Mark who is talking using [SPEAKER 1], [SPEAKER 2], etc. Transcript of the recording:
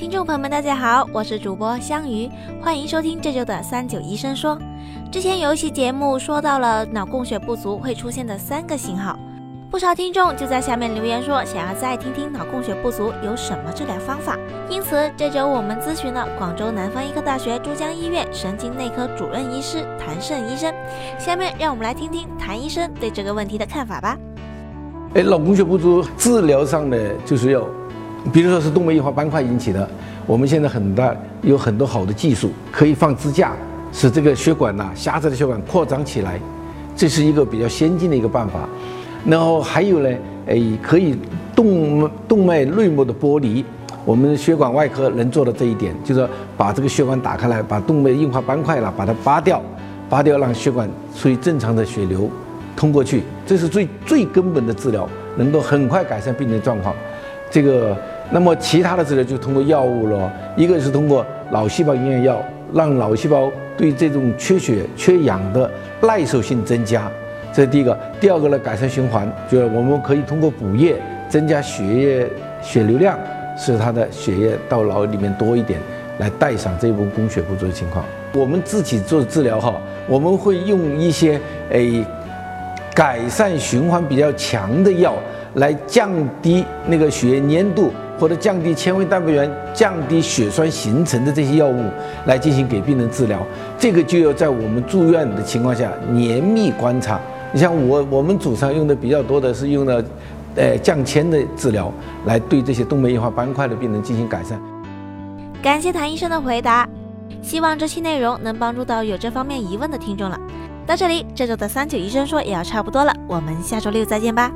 [SPEAKER 1] 听众朋友们，大家好，我是主播香鱼，欢迎收听这周的三九医生说。之前有一期节目说到了脑供血不足会出现的三个信号，不少听众就在下面留言说想要再听听脑供血不足有什么治疗方法。因此这周我们咨询了广州南方医科大学珠江医院神经内科主任医师谭胜医生。下面让我们来听听谭医生对这个问题的看法吧。
[SPEAKER 2] 哎，脑供血不足治疗上呢，就是要。比如说是动脉硬化斑块引起的，我们现在很大有很多好的技术，可以放支架，使这个血管呐狭窄的血管扩张起来，这是一个比较先进的一个办法。然后还有呢，哎，可以动动脉内膜的剥离，我们血管外科能做到这一点，就是把这个血管打开来，把动脉硬化斑块了把它扒掉，扒掉让血管处于正常的血流通过去，这是最最根本的治疗，能够很快改善病人状况。这个，那么其他的治疗就通过药物了，一个是通过脑细胞营养药，让脑细胞对这种缺血、缺氧的耐受性增加，这是第一个。第二个呢，改善循环，就是我们可以通过补液增加血液血流量，使它的血液到脑里面多一点，来带上这一部分供血不足的情况。我们自己做治疗哈，我们会用一些诶改善循环比较强的药。来降低那个血液粘度，或者降低纤维蛋白原、降低血栓形成的这些药物，来进行给病人治疗。这个就要在我们住院的情况下严密观察。你像我，我们组上用的比较多的是用的，呃，降铅的治疗，来对这些动脉硬化斑块的病人进行改善。
[SPEAKER 1] 感谢谭医生的回答，希望这期内容能帮助到有这方面疑问的听众了。到这里，这周的三九医生说也要差不多了，我们下周六再见吧。